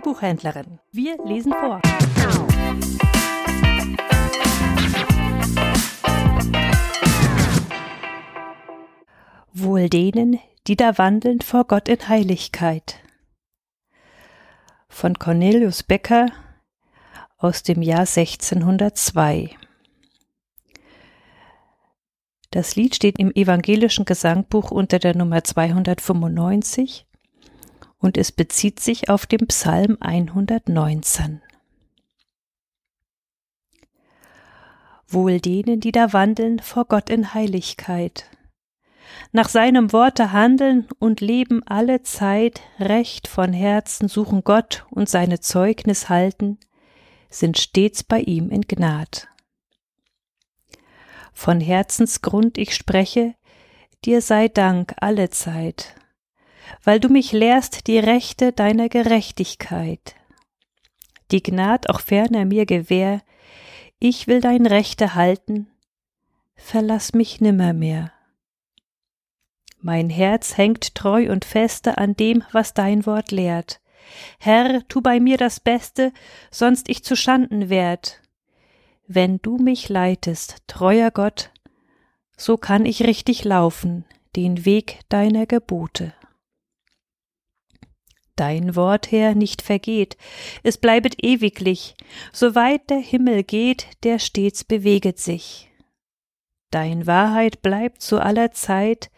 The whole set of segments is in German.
Buchhändlerin. Wir lesen vor. Wohl denen, die da wandeln vor Gott in Heiligkeit. Von Cornelius Becker aus dem Jahr 1602. Das Lied steht im evangelischen Gesangbuch unter der Nummer 295 und es bezieht sich auf den Psalm 119. Wohl denen, die da wandeln vor Gott in Heiligkeit, nach seinem Worte handeln und leben alle Zeit recht von Herzen, suchen Gott und seine Zeugnis halten, sind stets bei ihm in Gnad. Von Herzensgrund ich spreche, dir sei Dank alle Zeit, weil du mich lehrst die Rechte deiner Gerechtigkeit. Die Gnad auch ferner mir gewähr, ich will dein Rechte halten, verlass mich nimmermehr. Mein Herz hängt treu und feste an dem, was dein Wort lehrt. Herr, tu bei mir das Beste, sonst ich zu Schanden werd. Wenn du mich leitest, treuer Gott, so kann ich richtig laufen, den Weg deiner Gebote dein Wort, Herr, nicht vergeht, es bleibet ewiglich, so weit der Himmel geht, der stets beweget sich. Dein Wahrheit bleibt zu aller Zeit,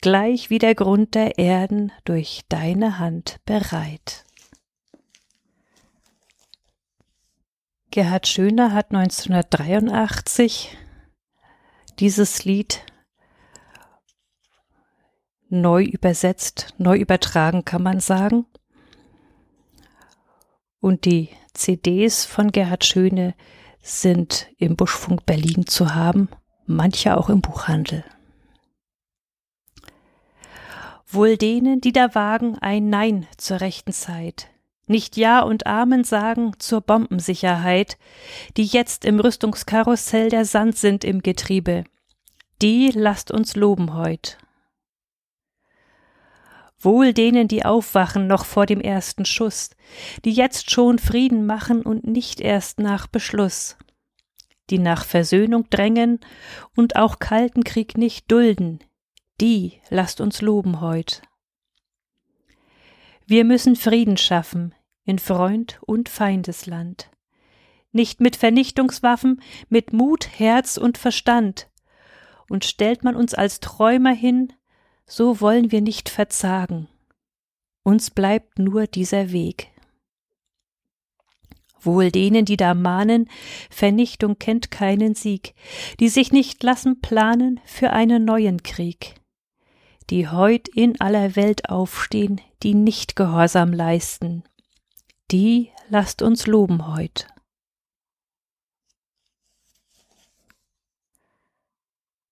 gleich wie der Grund der Erden durch deine Hand bereit. Gerhard Schöner hat 1983 dieses Lied neu übersetzt, neu übertragen kann man sagen. Und die CDs von Gerhard Schöne sind im Buschfunk Berlin zu haben, manche auch im Buchhandel. Wohl denen, die da wagen, ein Nein zur rechten Zeit, nicht Ja und Amen sagen zur Bombensicherheit, die jetzt im Rüstungskarussell der Sand sind im Getriebe, die lasst uns loben heut Wohl denen, die aufwachen noch vor dem ersten Schuss, die jetzt schon Frieden machen und nicht erst nach Beschluss, die nach Versöhnung drängen und auch kalten Krieg nicht dulden, die lasst uns loben heut. Wir müssen Frieden schaffen in Freund und Feindesland. Nicht mit Vernichtungswaffen, mit Mut, Herz und Verstand. Und stellt man uns als Träumer hin, so wollen wir nicht verzagen. Uns bleibt nur dieser Weg. Wohl denen, die da mahnen, Vernichtung kennt keinen Sieg, die sich nicht lassen planen für einen neuen Krieg, die heut in aller Welt aufstehen, die nicht Gehorsam leisten, die lasst uns loben heut.